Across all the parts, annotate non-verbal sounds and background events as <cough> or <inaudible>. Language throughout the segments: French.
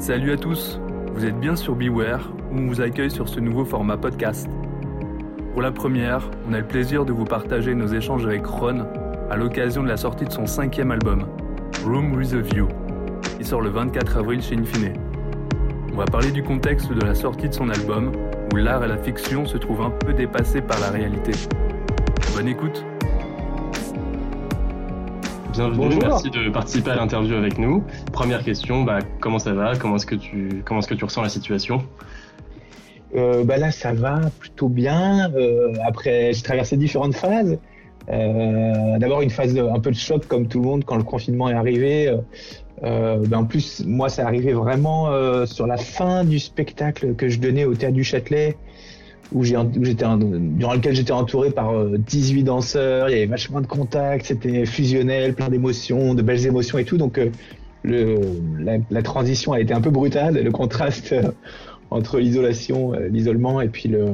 Salut à tous, vous êtes bien sur Beware où on vous accueille sur ce nouveau format podcast. Pour la première, on a le plaisir de vous partager nos échanges avec Ron à l'occasion de la sortie de son cinquième album, Room with a View, qui sort le 24 avril chez Infine. On va parler du contexte de la sortie de son album, où l'art et la fiction se trouvent un peu dépassés par la réalité. Bonne écoute Bienvenue, merci de participer à l'interview avec nous. Première question, bah, comment ça va? Comment est-ce que tu comment est-ce que tu ressens la situation? Euh, bah là, ça va plutôt bien. Euh, après, j'ai traversé différentes phases. Euh, D'abord, une phase de, un peu de choc, comme tout le monde, quand le confinement est arrivé. Bah en plus, moi, ça arrivait vraiment sur la fin du spectacle que je donnais au Théâtre du Châtelet, où j'étais durant lequel j'étais entouré par 18 danseurs. Il y avait vachement de contacts, c'était fusionnel, plein d'émotions, de belles émotions et tout. Donc, le, la, la, transition a été un peu brutale. Le contraste entre l'isolation, euh, l'isolement et puis le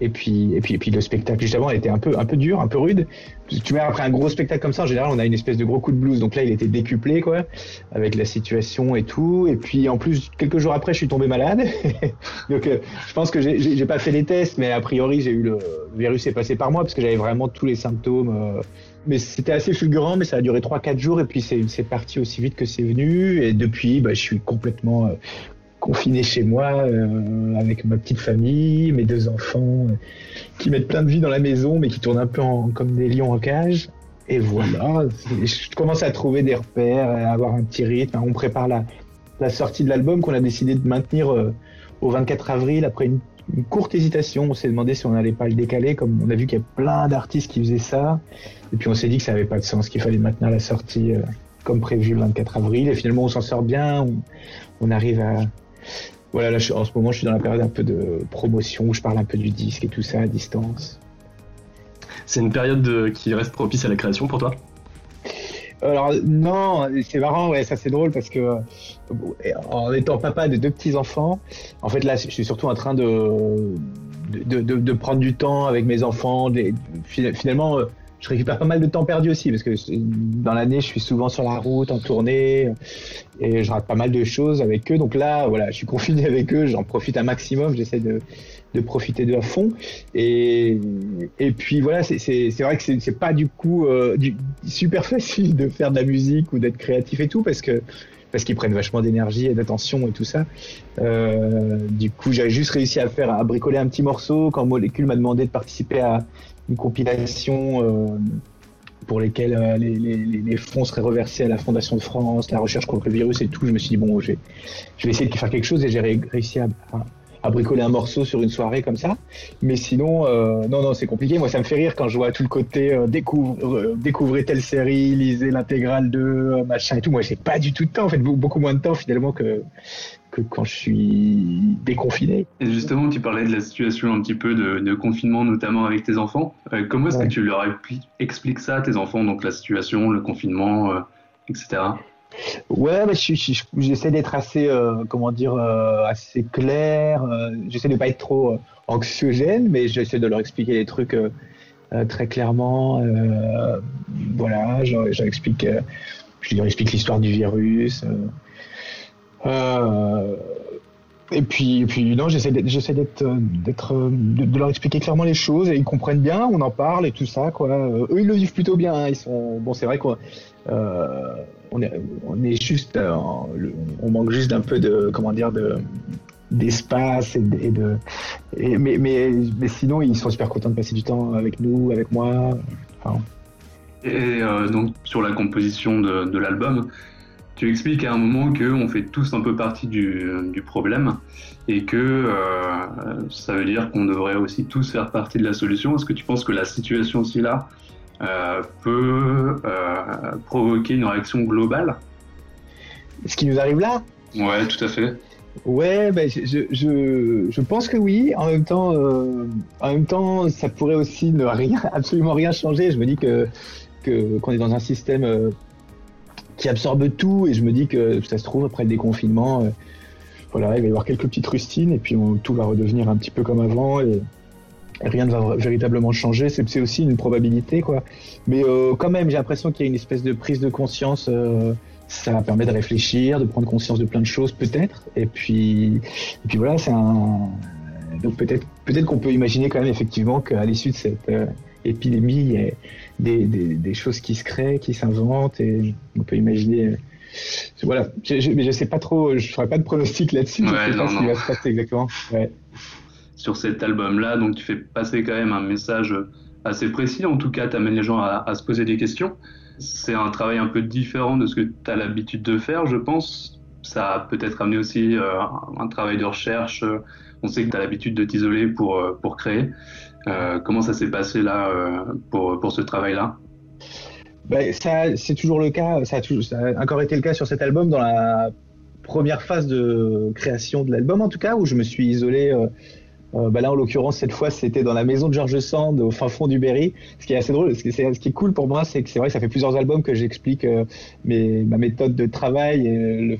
et puis et puis et puis le spectacle juste avant était un peu un peu dur, un peu rude. Tu mets après un gros spectacle comme ça, en général, on a une espèce de gros coup de blues. Donc là, il était décuplé quoi, avec la situation et tout. Et puis en plus, quelques jours après, je suis tombé malade. <laughs> donc euh, je pense que j'ai pas fait les tests, mais a priori, j'ai eu le, virus est passé par moi parce que j'avais vraiment tous les symptômes. Euh, mais c'était assez fulgurant, mais ça a duré 3-4 jours et puis c'est parti aussi vite que c'est venu. Et depuis, bah, je suis complètement confiné chez moi euh, avec ma petite famille, mes deux enfants euh, qui mettent plein de vie dans la maison mais qui tournent un peu comme des lions en cage. Et voilà, je commence à trouver des repères, à avoir un petit rythme. On prépare la, sortie de l'album qu'on a décidé de maintenir euh, au 24 avril après une, courte hésitation. On s'est demandé si on n'allait pas le décaler, comme on a vu qu'il y a plein d'artistes qui faisaient ça. Et puis on s'est dit que ça n'avait pas de sens, qu'il fallait maintenir la sortie comme prévu le 24 avril. Et finalement, on s'en sort bien. on arrive à, voilà, là, en ce moment, je suis dans la période un peu de promotion où je parle un peu du disque et tout ça à distance. C'est une période qui reste propice à la création pour toi? Alors non, c'est marrant, ouais, ça c'est drôle parce que en étant papa de deux petits enfants, en fait là, je suis surtout en train de de, de, prendre du temps avec mes enfants. finalement, je récupère pas mal de temps perdu aussi parce que dans l'année, je suis souvent sur la route, en tournée, et je rate pas mal de choses avec eux. Donc là, voilà, je suis confiné <laughs> avec eux, j'en profite un maximum, j'essaie de, de profiter d'eux à fond. Et, et puis voilà, c'est vrai que c'est pas du coup euh, du, super <laughs> facile de faire de la musique ou d'être créatif et tout parce que parce qu'ils prennent vachement d'énergie et d'attention et tout ça. Euh, du coup, j'avais juste réussi à faire à bricoler un petit morceau quand Molécule m'a demandé de participer à une compilation euh, pour lesquelles euh, les, les, les, fonds seraient reversés à la Fondation de France, la recherche contre le virus et tout. Je me suis dit, bon, je vais, je vais essayer de faire quelque chose et j'ai réussi à, à, bricoler un morceau sur une soirée comme ça. Mais sinon, euh, non, non, c'est compliqué. Moi, ça me fait rire quand je vois tout le côté euh, découvre, découvrez telle série, lisez l'intégrale de machin et tout. Moi, j'ai pas du tout de temps, en fait, beaucoup moins de temps finalement que, que quand je suis déconfiné. Et justement, tu parlais de la situation un petit peu de, confinement, notamment avec tes enfants. Euh, comment est-ce que tu leur expliques ça à tes enfants, donc la situation, le confinement, euh, etc. Ouais, mais j'essaie d'être assez, euh, comment dire, assez clair. j'essaie de pas être trop anxiogène, mais j'essaie de leur expliquer les trucs très clairement. voilà, je, leur explique, je leur explique l'histoire du virus. Euh, et puis, et puis non, j'essaie d'être, j'essaie d'être, d'être, de, leur expliquer clairement les choses et ils comprennent bien, on en parle et tout ça, quoi. Euh, eux, ils le vivent plutôt bien. Hein. ils sont, bon, c'est vrai. Euh, on est, on est juste, euh, on manque juste d'un peu de, comment dire, de, d'espace et de, mais, mais, mais sinon, ils sont super contents de passer du temps avec nous, avec moi. Et donc sur la composition de, de l'album, tu expliques à un moment qu'on fait tous un peu partie du, du problème et que euh, ça veut dire qu'on devrait aussi tous faire partie de la solution. Est-ce que tu penses que la situation aussi là euh, peut euh, provoquer une réaction globale? Ce qui nous arrive là? Ouais, tout à fait. Ouais, ben je, je, je, pense que oui. En même temps, en même temps, ça pourrait aussi ne rien, <laughs> absolument rien changer. Je me dis que qu'on est dans un système qui absorbe tout. Et je me dis que ça se trouve, après le déconfinement, euh, voilà, il va y avoir quelques petites rustines et puis tout va redevenir un petit peu comme avant. Et, rien ne va véritablement changer. C'est aussi une probabilité, quoi. Mais euh, quand même, j'ai l'impression qu'il y a une espèce de prise de conscience euh, ça permet de réfléchir, de prendre conscience de plein de choses peut-être. Et puis, voilà, c'est un. Donc peut-être peut-être qu'on peut imaginer quand même effectivement qu'à l'issue de cette euh, épidémie, des, des, des, choses qui se créent, qui s'inventent, et on peut imaginer. Voilà, je, mais je sais pas trop, je ferai pas de pronostic là-dessus. Ouais, je sais non, pas ce qui va se passer exactement. Ouais. Sur cet album-là, donc tu fais passer quand même un message assez précis. En tout cas, tu amènes les gens à, à se poser des questions. C'est un travail un peu différent de ce que tu as l'habitude de faire, je pense. Ça a peut-être amené aussi euh, un travail de recherche. On sait que tu as l'habitude de t'isoler pour, euh, pour créer. Euh, comment ça s'est passé là euh, pour, pour ce travail-là? Ben, ça, C'est toujours le cas. Ça a, toujours, ça encore été le cas sur cet album dans la première phase de création de l'album, en tout cas, où je me suis isolé. Euh, euh, bah là, en l'occurrence, cette fois, c'était dans la maison de George Sand, au fin fond du Berry. Ce qui est assez drôle, ce qui est, cool pour moi, c'est que c'est vrai ça fait plusieurs albums que j'explique euh, ma méthode de travail et le,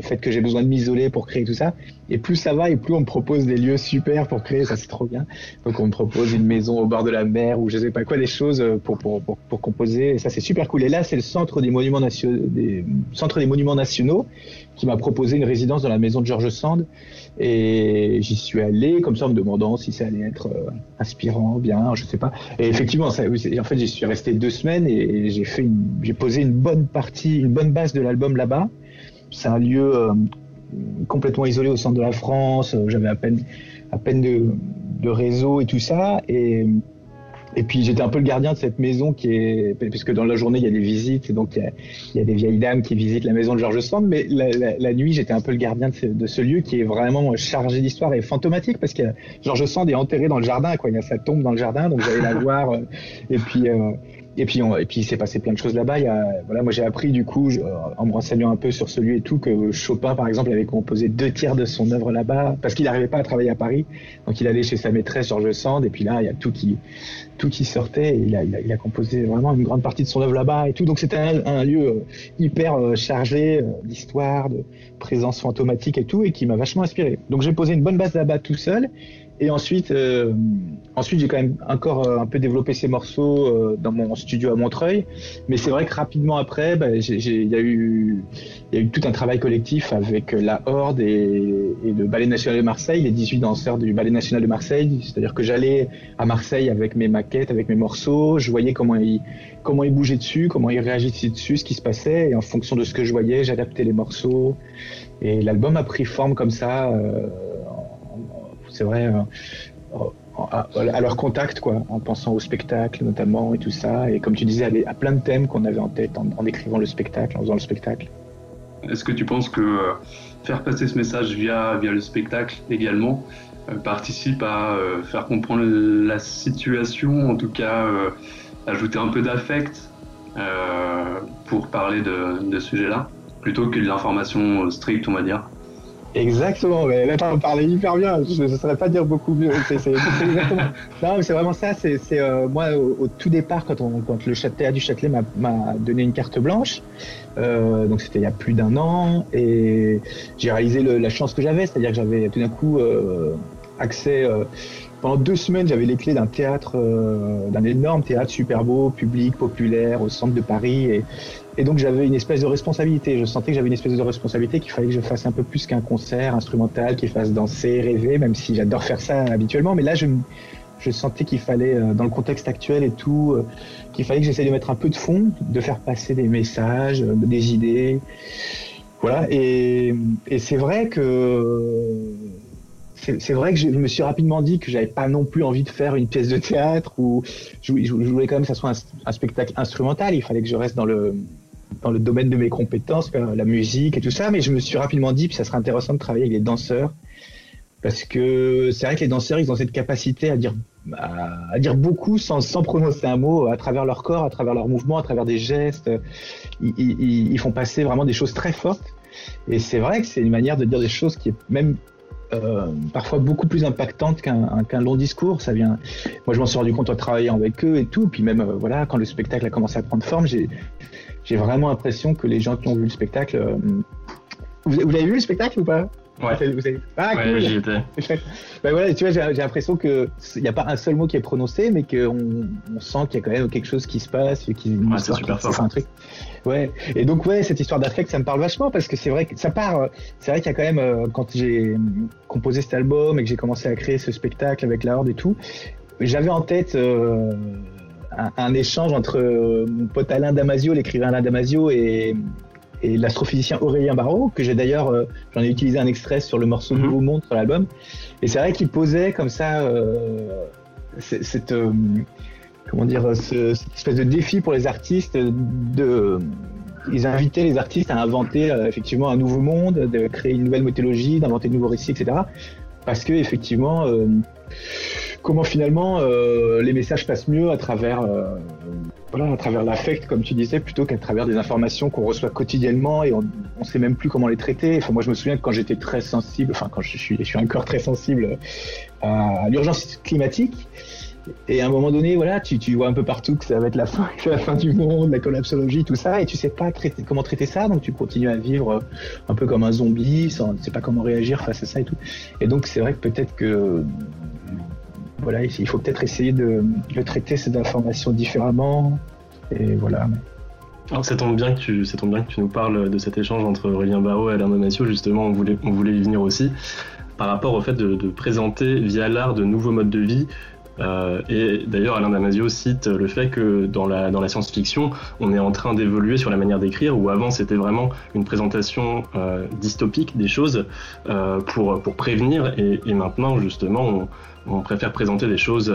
fait que j'ai besoin de m'isoler pour créer tout ça. Et plus ça va, et plus on me propose des lieux super pour créer, ça c'est trop bien. Donc on me propose une maison au bord de la mer ou je sais pas quoi, des choses pour, pour, composer. Et ça c'est super cool. Et là, c'est le centre des monuments nationaux, centre des monuments nationaux qui m'a proposé une résidence dans la maison de George Sand. Et j'y suis allé comme ça en me demandant si ça allait être euh, inspirant, bien, je sais pas. Et effectivement, ça, en fait, j'y suis resté deux semaines et j'ai fait, j'ai posé une bonne partie, une bonne base de l'album là-bas. C'est un lieu euh, complètement isolé au centre de la France. J'avais à peine, à peine de, de réseau et tout ça. Et puis j'étais un peu le gardien de cette maison qui est, puisque dans la journée il y a des visites, et donc il y a, il y a des vieilles dames qui visitent la maison de Georges Sand, mais la, la, la nuit j'étais un peu le gardien de ce, de ce lieu qui est vraiment chargé d'histoire et fantomatique parce que Georges Sand est enterré dans le jardin, quoi. Il y a sa tombe dans le jardin, donc j'allais la <laughs> voir. euh, et puis euh, et puis, on, et puis il s'est passé plein de choses là-bas. Il y a, voilà, moi j'ai appris du coup, je, en me renseignant un peu sur ce lieu et tout, que Chopin par exemple avait composé deux tiers de son œuvre là-bas parce qu'il n'arrivait pas à travailler à Paris. Donc il allait chez sa maîtresse Georges Sand et puis là il y a tout qui tout qui sortait. Et il, a, il, a, il a composé vraiment une grande partie de son œuvre là-bas et tout. Donc c'était un, un, lieu hyper chargé d'histoire, de présence fantomatique et tout, et qui m'a vachement inspiré. Donc j'ai posé une bonne base là-bas tout seul. Et ensuite, euh, ensuite j'ai quand même encore euh, un peu développé ces morceaux euh, dans mon studio à Montreuil. Mais c'est vrai que rapidement après, bah, il y, a eu, y a eu tout un travail collectif avec la Horde et, et, le Ballet National de Marseille, les 18 danseurs du Ballet National de Marseille. C'est-à-dire que j'allais à Marseille avec mes maquettes, avec mes morceaux, je voyais comment ils, comment ils bougeaient dessus, comment ils réagissaient dessus, ce qui se passait. Et en fonction de ce que je voyais, j'adaptais les morceaux. Et l'album a pris forme comme ça. Euh, c'est vrai, euh, à, à, leur contact, quoi, en pensant au spectacle notamment et tout ça. Et comme tu disais, à, plein de thèmes qu'on avait en tête en, écrivant le spectacle, en faisant le spectacle. Est-ce que tu penses que euh, faire passer ce message via, le spectacle également euh, participe à euh, faire comprendre la situation, en tout cas ajouter un peu d'affect pour parler de, de ce sujet-là, plutôt que de l'information stricte, on va dire? Exactement, mais là t'en parlais hyper bien, je ne saurais pas dire beaucoup mieux. Non, mais c'est vraiment ça. C'est euh, moi au, tout départ quand, on, quand le théâtre du Châtelet m'a donné une carte blanche, euh, donc c'était il y a plus d'un an, et j'ai réalisé la chance que j'avais, c'est-à-dire que j'avais tout d'un coup euh, accès. Pendant deux semaines, j'avais les clés d'un théâtre, euh, d'un énorme théâtre super beau, public, populaire, au centre de Paris, et, donc j'avais une espèce de responsabilité. Je sentais que j'avais une espèce de responsabilité qu'il fallait que je fasse un peu plus qu'un concert instrumental, qu'il fasse danser, rêver, même si j'adore faire ça habituellement. Mais là, je, sentais qu'il fallait, euh, dans le contexte actuel et tout, euh, qu'il fallait que j'essaie de mettre un peu de fond, de faire passer des messages, des idées. Voilà. Et c'est vrai que c'est vrai que je me suis rapidement dit que j'avais pas non plus envie de faire une pièce de théâtre ou je, voulais quand même que ça soit un, spectacle instrumental. Il fallait que je reste dans le dans le domaine de mes compétences, la musique et tout ça. Mais je me suis rapidement dit que ça serait intéressant de travailler avec les danseurs parce que c'est vrai que les danseurs ils ont cette capacité à dire à, dire beaucoup sans, sans prononcer un mot à travers leur corps, à travers leurs mouvements, à travers des gestes. Ils font passer vraiment des choses très fortes. Et c'est vrai que c'est une manière de dire des choses qui est même euh, parfois beaucoup plus impactante qu'un qu long discours. Ça vient. Moi, je m'en suis rendu compte en travaillant avec eux et tout. Puis même, euh, voilà, quand le spectacle a commencé à prendre forme, j'ai vraiment l'impression que les gens qui ont vu le spectacle. Euh... Vous, vous l'avez vu le spectacle ou pas? Ouais. Vous savez... Ah, ouais, j'y étais. <laughs> ben voilà, tu vois, j'ai l'impression qu'il n'y a pas un seul mot qui est prononcé, mais qu'on on sent qu'il y a quand même quelque chose qui se passe, qui ouais, c'est super fort. un truc. Ouais. Et donc ouais, cette histoire d'affect, ça me parle vachement parce que c'est vrai que ça part. Euh, c'est vrai qu'il y a quand même euh, quand j'ai composé cet album et que j'ai commencé à créer ce spectacle avec la Horde et tout, j'avais en tête. Euh, un, échange entre mon pote Alain Damasio, l'écrivain Alain Damasio, et, et l'astrophysicien Aurélien Barraud, que j'ai d'ailleurs, euh, j'en ai utilisé un extrait sur le morceau Nouveau Monde sur l'album. Et c'est vrai qu'il posait comme ça euh, cette, euh, comment dire, cette espèce de défi pour les artistes de ils invitaient les artistes à inventer effectivement un nouveau monde, de créer une nouvelle mythologie, d'inventer de nouveaux récits, etc. Parce que effectivement, comment finalement les messages passent mieux à travers à travers l'affect, comme tu disais, plutôt qu'à travers des informations qu'on reçoit quotidiennement et on ne sait même plus comment les traiter. Enfin, moi, je me souviens que quand j'étais très sensible, enfin, quand je suis, je suis encore très sensible à l'urgence climatique, et à un moment donné, voilà, tu, tu, vois un peu partout que ça va être la <laughs> fin, la fin du monde, la collapsologie, tout ça, et tu sais pas comment traiter ça, donc tu continues à vivre un peu comme un zombie, sans, tu sais pas comment réagir face à ça et tout. Et donc c'est vrai que peut-être que voilà, il faut peut-être essayer de, traiter cette information différemment. Et voilà. Alors ça tombe bien que tu, ça tombe bien que tu nous parles de cet échange entre Aurélien Barraud et Alain Damasio. Justement, on voulait, on voulait y venir aussi par rapport au fait de, présenter via l'art de nouveaux modes de vie. Euh, et d'ailleurs, Alain Damasio cite le fait que dans la, science-fiction, on est en train d'évoluer sur la manière d'écrire, où avant c'était vraiment une présentation euh, dystopique des choses euh, pour, prévenir, et, maintenant justement on, on préfère présenter des choses,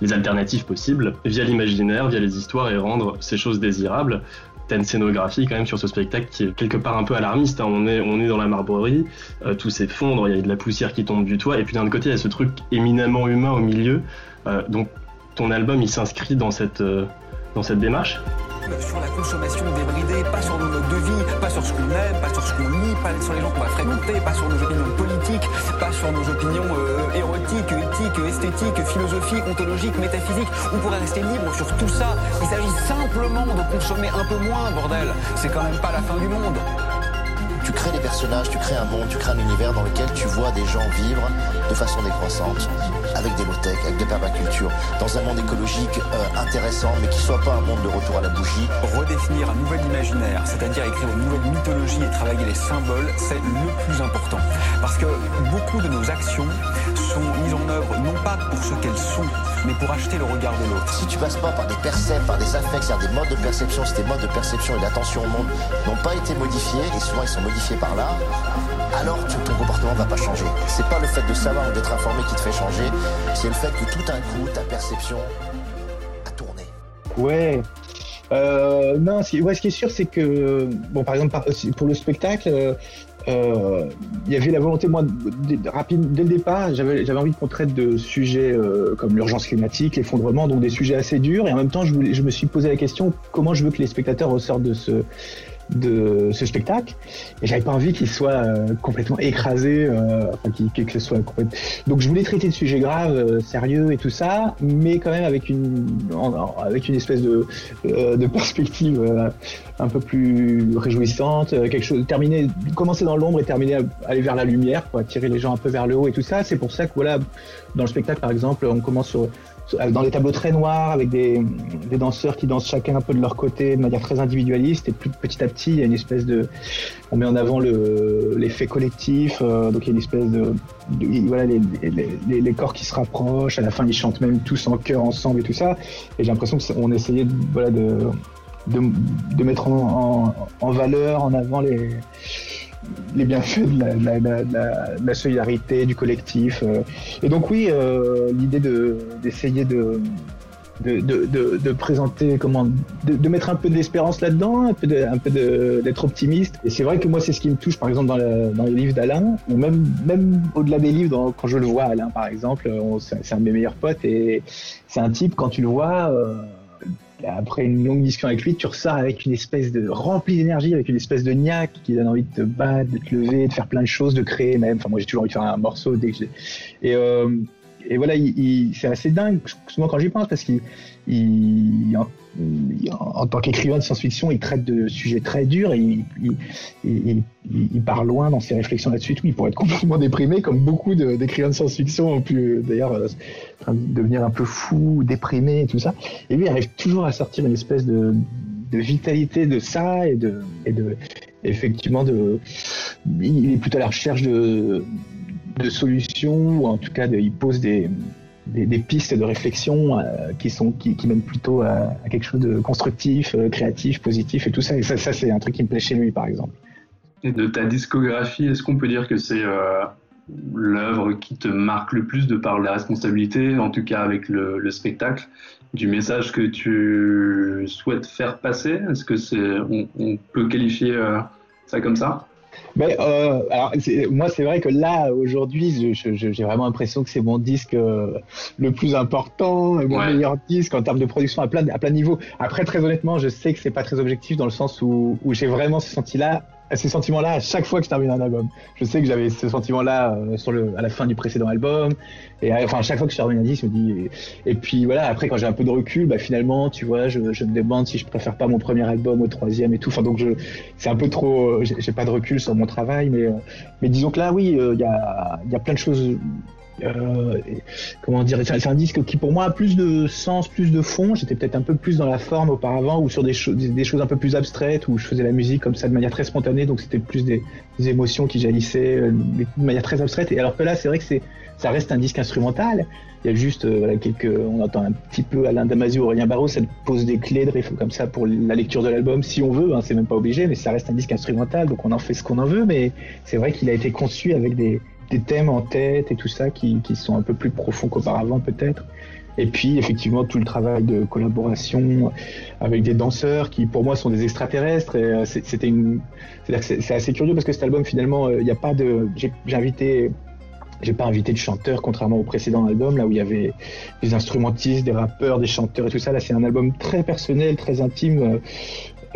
les alternatives possibles, via l'imaginaire, via les histoires et rendre ces choses désirables. Une scénographie quand même sur ce spectacle qui est quelque part un peu alarmiste. Hein. On, est, dans la marbrerie, euh, tout s'effondre, il y a de la poussière qui tombe du toit, et puis d'un autre côté, il y a ce truc éminemment humain au milieu. Euh, donc ton album, il s'inscrit dans cette, dans cette démarche? Sur la consommation débridée, pas sur nos modes de vie, pas sur ce qu'on aime, pas sur ce qu'on lit, pas sur les gens qu'on va fréquenter, pas sur nos opinions politiques, pas sur nos opinions euh, érotiques, éthiques, esthétiques, philosophiques, ontologiques, métaphysiques. On pourrait rester libre sur tout ça. Il s'agit simplement de consommer un peu moins, bordel. C'est quand même pas la fin du monde. Tu crées des personnages, tu crées un monde, tu crées un univers dans lequel tu vois des gens vivre de façon décroissante, avec des low-tech, avec des permacultures, dans un monde écologique euh, intéressant, mais qui soit pas un monde de retour à la bougie. Redéfinir un nouvel imaginaire, c'est-à-dire écrire une nouvelle mythologie et travailler les symboles, c'est le plus important. Parce que beaucoup de nos actions sont mises en œuvre non pas pour ce qu'elles sont, mais pour acheter le regard de l'autre. Si tu passes pas par des percepts, par des affects, c'est-à-dire des modes de perception, si tes modes de perception et d'attention au monde n'ont pas été modifiés, et souvent ils sont modifiés par là, alors ton comportement va pas changer. C'est pas le fait de savoir ou d'être informé qui te fait changer, c'est le fait que tout d'un coup, ta perception a tourné. Ouais. Euh, non, ce qui est sûr, c'est que, bon, par exemple, pour le spectacle, euh, il y avait la volonté, moi, rapide, dès le départ, j'avais envie qu'on traite de sujets euh, comme l'urgence climatique, l'effondrement, donc des sujets assez durs. Et en même temps, je me suis posé la question comment je veux que les spectateurs ressortent de ce, de ce spectacle. Et j'avais pas envie qu'il soit euh, complètement écrasé euh, enfin que ce soit complètement... donc je voulais traiter de sujets graves euh, sérieux et tout ça mais quand même avec une avec une espèce de de perspective un peu plus réjouissante quelque chose terminer commencer dans l'ombre et terminer à aller vers la lumière quoi tirer les gens un peu vers le haut et tout ça. C'est pour ça que voilà dans le spectacle par exemple on commence sur dans des tableaux très noirs avec des, des, danseurs qui dansent chacun un peu de leur côté de manière très individualiste. Et plus petit à petit il y a une espèce de on met en avant l'effet collectif euh, donc il y a une espèce de, voilà les, les, les, corps qui se rapprochent à la fin ils chantent même tous en chœur ensemble et tout ça. Et j'ai l'impression qu'on essayait voilà de, de, de mettre en, en valeur en avant les les bienfaits de la, solidarité, du collectif. Euh. Et donc oui, euh, l'idée d'essayer de, de, présenter, comment, de, mettre un peu d'espérance là-dedans, un peu, d'être optimiste. Et c'est vrai que moi, c'est ce qui me touche, par exemple, dans, dans les livres d'Alain, ou même, même au-delà des livres, quand je le vois, Alain, par exemple, c'est un de mes meilleurs potes, et c'est un type, quand tu le vois, euh, après une longue discussion avec lui, tu ressors avec une espèce de rempli d'énergie, avec une espèce de niaque qui donne envie de te battre, de te lever, de faire plein de choses, de créer même. Enfin, moi, j'ai toujours envie de faire un morceau dès que je et, euh, et voilà, c'est assez dingue, souvent quand j'y pense, parce qu'il en, tant qu'écrivain de science-fiction, il traite de sujets très durs et il, part loin dans ses réflexions là-dessus. il pourrait être complètement déprimé, comme beaucoup d'écrivains de, science-fiction ont pu d'ailleurs euh, devenir un peu fou, déprimé et tout ça. Et lui, il arrive toujours à sortir une espèce de, vitalité de ça et de, effectivement de, il est plutôt à la recherche de, solutions ou en tout cas il pose des des, pistes de réflexion euh, qui sont qui, mènent plutôt à, quelque chose de constructif, euh, créatif, positif et tout ça. Et ça, c'est un truc qui me plaît chez lui, par exemple. Et de ta discographie, est-ce qu'on peut dire que c'est euh, l'œuvre qui te marque le plus de par la responsabilité, en tout cas avec le, spectacle, du message que tu souhaites faire passer? Est-ce que c'est on, peut qualifier ça comme ça? Mais euh, alors, moi, c'est vrai que là, aujourd'hui, j'ai vraiment l'impression que c'est mon disque euh, le plus important, mon meilleur disque en termes de production à plein, à plein niveau. Après, très honnêtement, je sais que c'est pas très objectif dans le sens où, où j'ai vraiment ce senti-là ces sentiments-là à chaque fois que je termine un album. Je sais que j'avais ce sentiment-là euh, sur le, à la fin du précédent album. Et euh, enfin, à chaque fois que je termine un disque, je me dis. Et, puis voilà, après, quand j'ai un peu de recul, bah, finalement, tu vois, je, me demande si je préfère pas mon premier album au troisième et tout. Enfin, donc, je, c'est un peu trop. Euh, j'ai pas de recul sur mon travail, mais, mais disons que là, oui, il y, a, y a plein de choses euh, comment dire C'est un disque qui pour moi a plus de sens, plus de fond. J'étais peut-être un peu plus dans la forme auparavant ou sur des, des, choses un peu plus abstraites où je faisais la musique comme ça de manière très spontanée, donc c'était plus des, émotions qui jaillissaient euh, de manière très abstraite. Et alors que là, c'est vrai que ça reste un disque instrumental. Il y a juste euh, quelques, on entend un petit peu Alain Damasio, Aurélien Barraud, ça pose des clés de riff comme ça pour la lecture de l'album, si on veut. Hein, c'est même pas obligé, mais ça reste un disque instrumental, donc on en fait ce qu'on en veut. Mais c'est vrai qu'il a été conçu avec des des thèmes en tête et tout ça qui, qui sont un peu plus profonds qu'auparavant peut-être. Et puis effectivement tout le travail de collaboration avec des danseurs qui pour moi sont des extraterrestres. Euh, c'était c'est assez curieux parce que cet album finalement euh, il n'y a pas de, j'ai invité, j'ai pas invité de chanteurs contrairement au précédent album là où il y avait des instrumentistes, des rappeurs, des chanteurs et tout ça. Là c'est un album très personnel, très intime,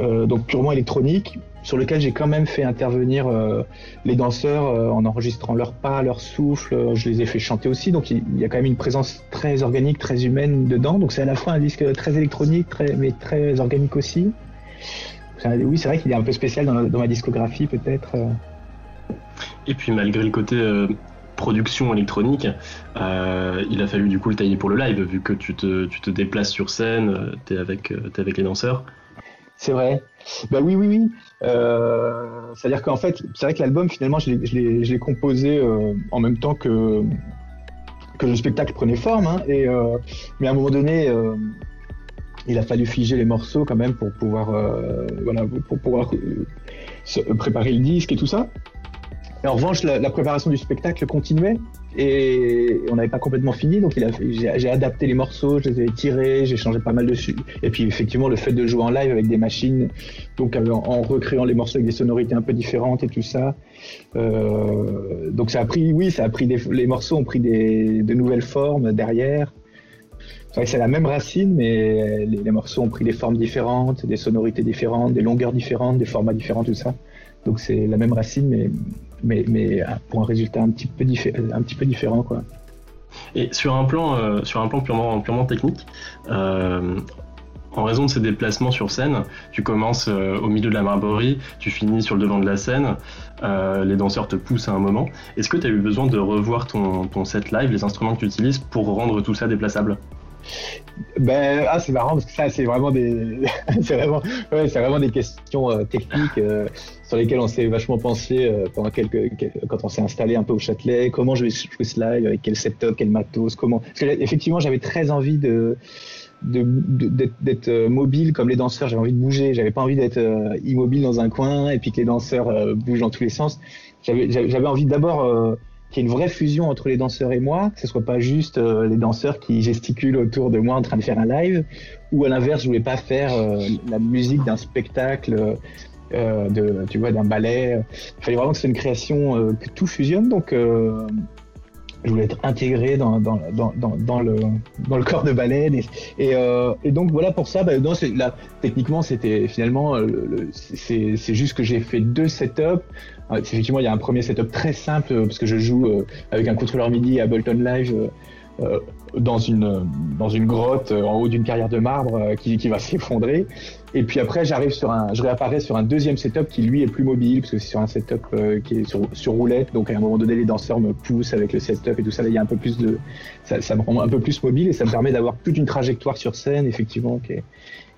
euh, donc purement électronique sur lequel j'ai quand même fait intervenir euh, les danseurs euh, en enregistrant leurs pas, leur souffle. Euh, je les ai fait chanter aussi, donc il, y a quand même une présence très organique, très humaine dedans. Donc c'est à la fois un disque très électronique, mais très organique aussi. Oui, c'est vrai qu'il est un peu spécial dans, ma discographie, peut-être. Et puis malgré le côté production électronique, il a fallu du coup le tailler pour le live, vu que tu te, déplaces sur scène, tu es avec les danseurs. C'est vrai. Bah oui, oui, oui. Euh, C'est-à-dire qu'en fait, c'est vrai que l'album, finalement, je l'ai composé euh, en même temps que, que le spectacle prenait forme. Hein, et, euh, mais à un moment donné, il a fallu figer les morceaux quand même pour pouvoir, voilà, pour pouvoir préparer le disque et tout ça. En revanche, la préparation du spectacle continuait et on n'avait pas complètement fini, donc j'ai adapté les morceaux, je les ai tirés, j'ai changé pas mal dessus. Et puis effectivement, le fait de jouer en live avec des machines, donc en, recréant les morceaux avec des sonorités un peu différentes et tout ça. Euh, donc ça a pris, oui, ça a pris les morceaux ont pris des, de nouvelles formes derrière. C'est la même racine, mais les, morceaux ont pris des formes différentes, des sonorités différentes, des longueurs différentes, des formats différents, tout ça. Donc c'est la même racine, mais mais, mais pour un résultat un petit peu, un petit peu différent. Quoi. Et sur un plan, euh, sur un plan purement, purement technique, euh, en raison de ces déplacements sur scène, tu commences euh, au milieu de la marborie, tu finis sur le devant de la scène, les danseurs te poussent à un moment. Est-ce que tu as eu besoin de revoir ton, ton set live, les instruments que tu utilises pour rendre tout ça déplaçable? Ben, ah, c'est marrant parce que ça, c'est vraiment des, <laughs> c'est vraiment, c'est vraiment des questions euh, techniques euh, sur lesquelles on s'est vachement pensé euh, pendant quand on s'est installé un peu au Châtelet. Comment je vais jouer ce live, avec quel setup, quel matos, comment. Parce que effectivement, j'avais très envie de, d'être mobile comme les danseurs. J'avais envie de bouger. J'avais pas envie d'être immobile dans un coin et puis que les danseurs bougent dans tous les sens. J'avais envie d'abord qu'il y ait une vraie fusion entre les danseurs et moi, que ce soit pas juste euh, les danseurs qui gesticulent autour de moi en train de faire un live, ou à l'inverse, je voulais pas faire euh, la musique d'un spectacle, euh, de, tu vois, d'un ballet. Il fallait vraiment que c'est une création que tout fusionne, donc je voulais être intégré dans, dans, dans, dans, le, dans le corps de ballet. Et, et donc voilà pour ça, bah, non, là, techniquement, c'était finalement, c'est juste que j'ai fait deux setups. Effectivement, il y a un premier setup très simple euh, parce que je joue euh, avec un contrôleur MIDI Ableton Live euh, dans une dans une grotte euh, en haut d'une carrière de marbre euh, qui, qui va <laughs> s'effondrer. Et puis après, j'arrive sur un, je réapparais sur un deuxième setup qui lui est plus mobile parce que c'est sur un setup qui est sur, sur roulette. Donc à un moment donné, les danseurs me poussent avec le setup et tout ça. Là, il y a un peu plus de, ça, ça me rend un peu plus mobile et ça me permet d'avoir toute une trajectoire sur scène, effectivement, qui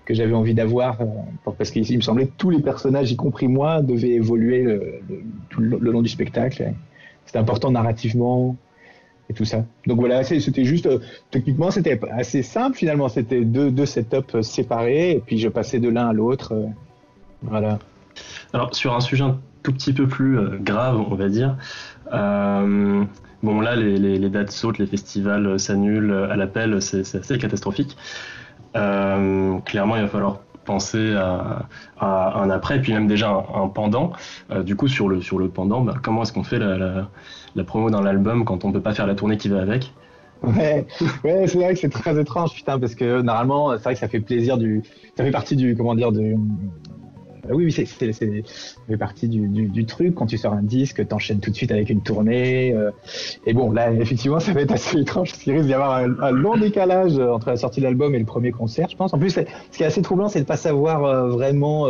que j'avais envie d'avoir parce qu'il me semblait que tous les personnages, y compris moi, devaient évoluer le, tout le, le long du spectacle. C'était important narrativement tout ça. Donc voilà, c'était juste, euh, techniquement, c'était assez simple finalement. C'était deux, setups euh, séparés et puis je passais de l'un à l'autre. Euh, voilà. Alors sur un sujet un tout petit peu plus grave, on va dire. bon là, les, dates sautent, les festivals s'annulent à l'appel, c'est assez catastrophique. clairement, il va falloir penser à, un après, puis même déjà un, pendant. du coup, sur le, sur le pendant, bah, comment est-ce qu'on fait la, promo dans l'album quand on peut pas faire la tournée qui va avec? Ouais, ouais c'est vrai que c'est très étrange, putain, parce que normalement, c'est vrai que ça fait plaisir du, ça fait partie du, comment dire, du, euh, oui, oui, c'est, fait partie du, du, du, truc. Quand tu sors un disque, t'enchaînes tout de suite avec une tournée. Euh, et bon, là, effectivement, ça va être assez étrange parce qu'il risque d'y avoir un, long décalage entre la sortie de l'album et le premier concert, je pense. En plus, ce qui est assez troublant, c'est de pas savoir euh, vraiment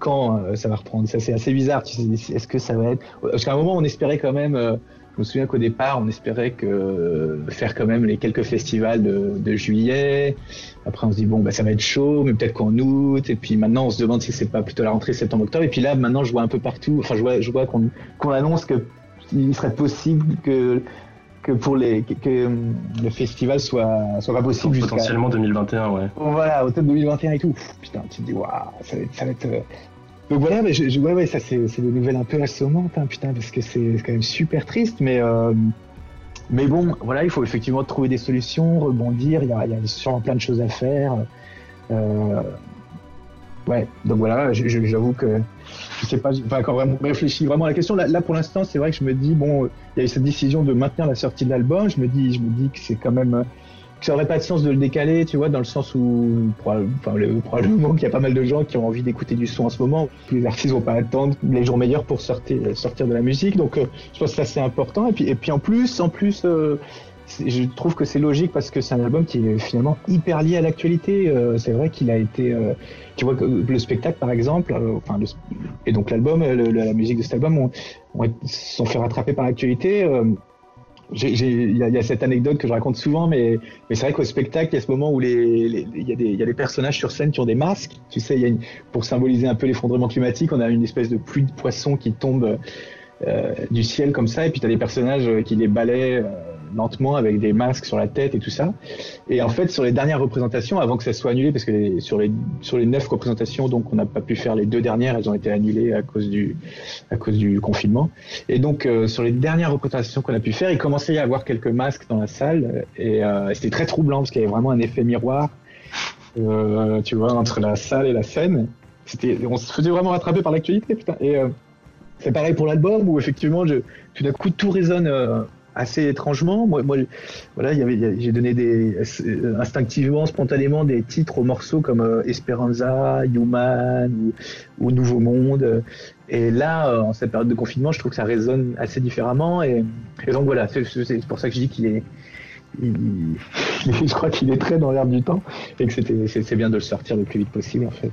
quand euh, ça va reprendre. Ça, c'est assez bizarre. Tu sais, est-ce que ça va être Parce qu'à un moment, on espérait quand même. Euh, je me souviens qu'au départ, on espérait que euh, faire quand même les quelques festivals de, de, juillet. Après, on se dit bon, bah ça va être chaud, mais peut-être qu'en août. Et puis maintenant, on se demande si c'est pas plutôt la rentrée septembre-octobre. Et puis là, maintenant, je vois un peu partout. Enfin, je vois, je vois qu'on annonce que il serait possible que que pour les que, le festival soit soit pas possible potentiellement 2021 ouais voilà au 2021 et tout putain tu te dis waouh ça va être, ça va être donc voilà, mais ouais, ouais, ça c'est des nouvelles un peu assommantes, hein, putain, parce que c'est quand même super triste, mais euh, mais bon, voilà, il faut effectivement trouver des solutions, rebondir. Il y a, sûrement plein de choses à faire. Euh, ouais, donc voilà, j'avoue que je sais pas, pas encore vraiment réfléchi vraiment à la question. Là, là pour l'instant, c'est vrai que je me dis bon, il y a eu cette décision de maintenir la sortie de l'album. Je me dis, je me dis que c'est quand même ça aurait pas de sens de le décaler, tu vois, dans le sens où probablement qu'il y a pas mal de gens qui ont envie d'écouter du son en ce moment. Les artistes vont pas attendre les jours meilleurs pour sortir, de la musique, donc euh, je pense que ça c'est important. Et puis, en plus, en plus, euh, je trouve que c'est logique parce que c'est un album qui est finalement hyper lié à l'actualité. Euh, c'est vrai qu'il a été, tu vois, le spectacle par exemple, et donc l'album, la musique de cet album, ont, ont, sont fait rattraper par l'actualité il y, a cette anecdote que je raconte souvent, mais, mais c'est vrai qu'au spectacle, il y a ce moment où il y, y a des personnages sur scène qui ont des masques. Tu sais, y a une, pour symboliser un peu l'effondrement climatique, on a une espèce de pluie de poissons qui tombe euh, du ciel comme ça, et puis tu as des personnages qui les balaient. Euh, lentement avec des masques sur la tête et tout ça. Et en fait, sur les dernières représentations, avant que ça soit annulé, parce que sur les sur les neuf représentations, donc on n'a pas pu faire les deux dernières, elles ont été annulées à cause du à cause du confinement. Et donc euh, sur les dernières représentations qu'on a pu faire, il commençait à y avoir quelques masques dans la salle et euh, c'était très troublant parce qu'il y avait vraiment un effet miroir, euh, tu vois, entre la salle et la scène. C'était, on se faisait vraiment rattraper par l'actualité, putain. Et c'est pareil pour l'album où effectivement, tout d'un coup, tout résonne assez étrangement. Moi, voilà, j'ai donné des, instinctivement, spontanément des titres aux morceaux comme euh, Esperanza, Human ou, Nouveau Monde. Et là, euh, en cette période de confinement, je trouve que ça résonne assez différemment. Et, donc voilà, c'est, pour ça que je dis qu'il est, <laughs> je crois qu'il est très dans l'air du temps et que c'était, c'est bien de le sortir le plus vite possible en fait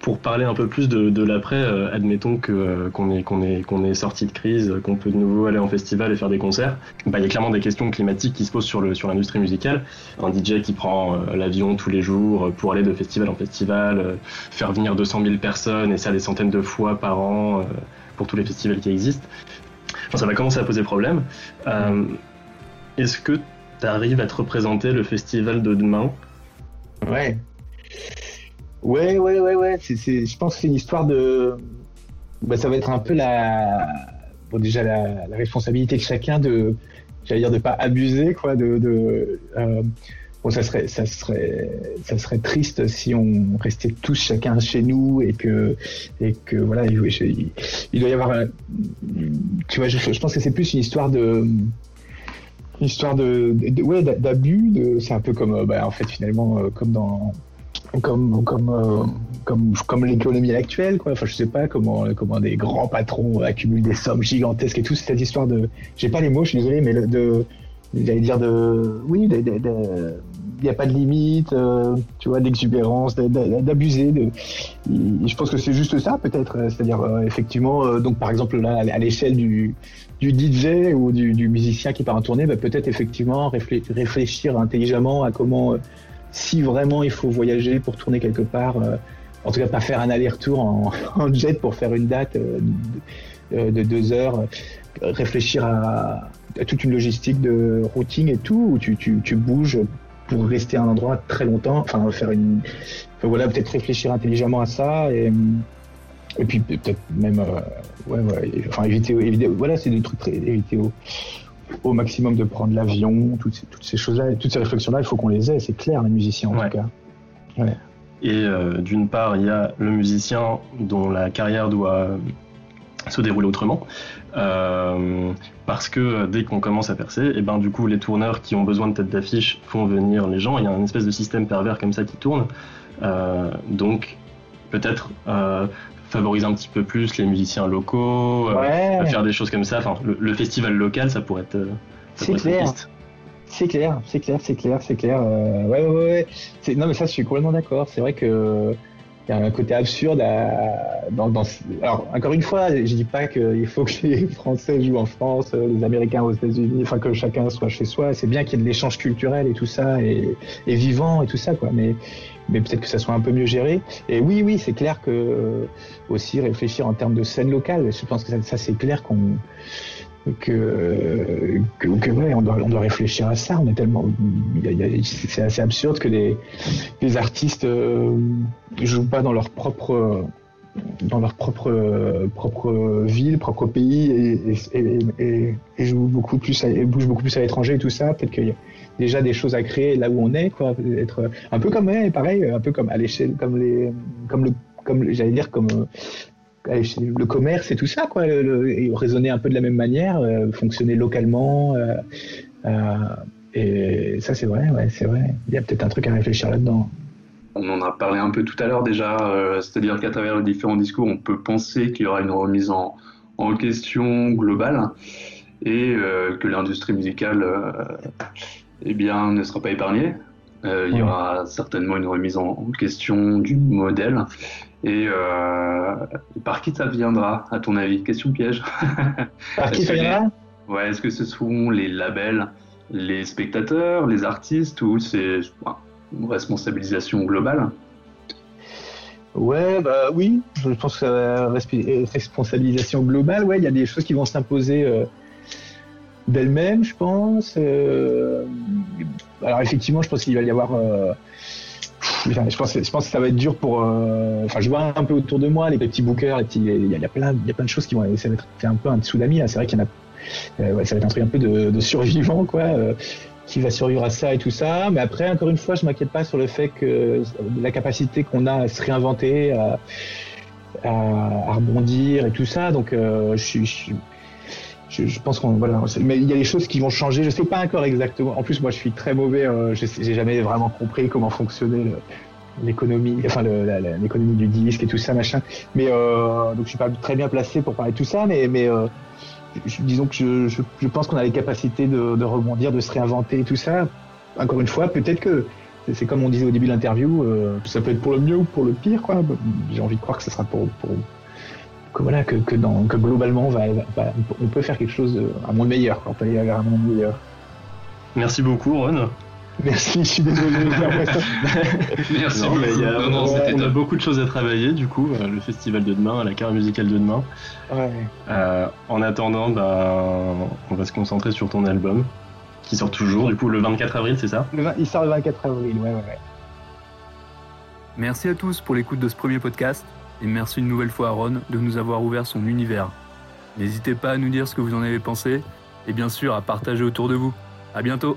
pour parler un peu plus de, l'après, euh, admettons que euh, qu'on est sorti de crise, qu'on peut de nouveau aller en festival et faire des concerts. Bah, il y a clairement des questions climatiques qui se posent sur l'industrie musicale. Un DJ qui prend euh, l'avion tous les jours pour aller de festival en festival, faire venir 200 000 personnes et ça des centaines de fois par an pour tous les festivals qui existent. ça va commencer à poser problème. Est-ce que tu arrives à te représenter le festival de demain? Ouais. Ouais, ouais, ouais, ouais. C'est, je pense que c'est une histoire de. Bah, ça va être un peu la. Bon, déjà, la, responsabilité de chacun de. J'allais dire de pas abuser, quoi. De. euh, Bon, ça serait, ça serait, ça serait triste si on restait tous chacun chez nous et que, et que voilà, il, doit y avoir, tu vois, je, pense que c'est plus une histoire de, une histoire de, ouais, d'abus. C'est un peu comme, bah, en fait, finalement, euh, comme dans, comme comme euh, comme comme l'économie actuelle quoi enfin je sais pas comment comment des grands patrons accumulent des sommes gigantesques et tout cette histoire de j'ai pas les mots je suis désolé mais de j'allais dire de, oui, il n'y a pas de limite, euh, tu vois, d'exubérance, d'abuser. Je pense que c'est juste ça, peut-être. C'est-à-dire, euh, effectivement, donc par exemple, là, à l'échelle du, du DJ ou du, du, musicien qui part en tournée, bah, peut-être effectivement réfléchir intelligemment à comment, si vraiment il faut voyager pour tourner quelque part, en tout cas pas faire un aller-retour en, <laughs> jet pour faire une date de, de deux heures, réfléchir à, à, toute une logistique de routing et tout, où tu, tu, tu bouges pour rester à un endroit très longtemps, enfin faire une, voilà, peut-être réfléchir intelligemment à ça et, et puis peut-être même, euh, ouais, ouais, enfin éviter, éviter voilà, c'est des trucs très, éviter au, maximum de prendre l'avion, toutes ces, toutes ces choses-là, toutes ces réflexions-là, il faut qu'on les ait, c'est clair, les musiciens en tout cas. Ouais. Et euh, d'une part, il y a le musicien dont la carrière doit se dérouler autrement. Euh, parce que euh, dès qu'on commence à percer, et eh ben du coup les tourneurs qui ont besoin de tête d'affiche font venir les gens. Il y a un espèce de système pervers comme ça qui tourne. Euh, donc peut-être euh, favoriser un petit peu plus les musiciens locaux, euh, faire des choses comme ça. Enfin, le, festival local, ça pourrait être. C'est clair. C'est clair, c'est clair, c'est clair, c'est clair. ouais, ouais, ouais. Non, mais ça, je suis complètement d'accord. C'est vrai que il y a un côté absurde à, dans, dans, alors encore une fois je dis pas qu'il faut que les Français jouent en France les Américains aux États-Unis enfin que chacun soit chez soi. C'est bien qu'il y ait de l'échange culturel et tout ça et, et, vivant et tout ça quoi. Mais mais peut-être que ça soit un peu mieux géré. Et oui oui c'est clair que euh, aussi réfléchir en termes de scène locale. Je pense que ça c'est clair qu'on que, que, ouais, on doit, on doit réfléchir à ça. On est tellement, c'est assez absurde que les, les artistes euh, jouent pas dans leur propre dans leur propre propre ville, propre pays et, jouent beaucoup plus, à, bougent beaucoup plus à l'étranger et tout ça. Peut-être qu'il y a déjà des choses à créer là où on est, quoi. Être un peu comme, pareil, un peu comme à l'échelle, comme les, comme le, comme j'allais dire comme le commerce et tout ça, quoi, le, raisonner un peu de la même manière, euh, fonctionner localement. Euh, euh, et ça, c'est vrai, c'est vrai. Il y a peut-être un truc à réfléchir là-dedans. On en a parlé un peu tout à l'heure déjà, c'est-à-dire qu'à travers les différents discours, on peut penser qu'il y aura une remise en, en question globale et que l'industrie musicale eh bien, ne sera pas épargnée. Il y aura certainement une remise en, en question du modèle et euh, par qui ça viendra, à ton avis? Question piège. <laughs> Par qui ça viendra? Ouais, est-ce que ce seront les labels, les spectateurs, les artistes, ou c'est une responsabilisation globale? Ouais, bah oui, je pense que euh, responsabilisation globale, ouais, il y a des choses qui vont s'imposer euh, d'elles-mêmes, je pense. Euh, alors effectivement, je pense qu'il va y avoir euh, je pense, que ça va être dur pour. Euh, enfin, je vois un peu autour de moi les petits bookers, il y, a, plein, de choses qui vont. Ça va être un peu un tsunami. C'est vrai qu'il y en a. Euh, ça va être un truc un peu de, survivant, quoi. Qui va survivre à ça et tout ça. Mais après, encore une fois, je m'inquiète pas sur le fait que la capacité qu'on a à se réinventer, à, à, rebondir et tout ça. Donc, je, je, je, je, pense qu'on voilà, mais il y a des choses qui vont changer. Je sais pas encore exactement. En plus, moi, je suis très mauvais. Euh, j'ai jamais vraiment compris comment fonctionnait l'économie, enfin l'économie du disque et tout ça, machin. Mais euh, donc, je suis pas très bien placé pour parler de tout ça, mais euh, disons que je, je, je pense qu'on a les capacités de, de, rebondir, de se réinventer et tout ça. Encore une fois, peut-être que c'est comme on disait au début de l'interview, euh, ça peut être pour le mieux ou pour le pire, quoi. J'ai envie de croire que ce sera pour, pour que voilà que, que, dans, que globalement va, va, on peut faire quelque chose à monde meilleur, on peut aller vers un monde meilleur. Merci beaucoup Ron. Merci, je suis désolé. <laughs> Merci. Non, mais y a, non, non, on, a beaucoup de choses à travailler du coup, euh, le festival de demain, la carrière musicale de demain. Ouais. Euh, en attendant, ben, on va se concentrer sur ton album qui sort toujours, du coup le 24 avril, c'est ça? Le 20, Il sort le 24 avril, ouais, ouais, ouais. Merci à tous pour l'écoute de ce premier podcast et merci une nouvelle fois à Ron de nous avoir ouvert son univers. N'hésitez pas à nous dire ce que vous en avez pensé et bien sûr à partager autour de vous. À bientôt!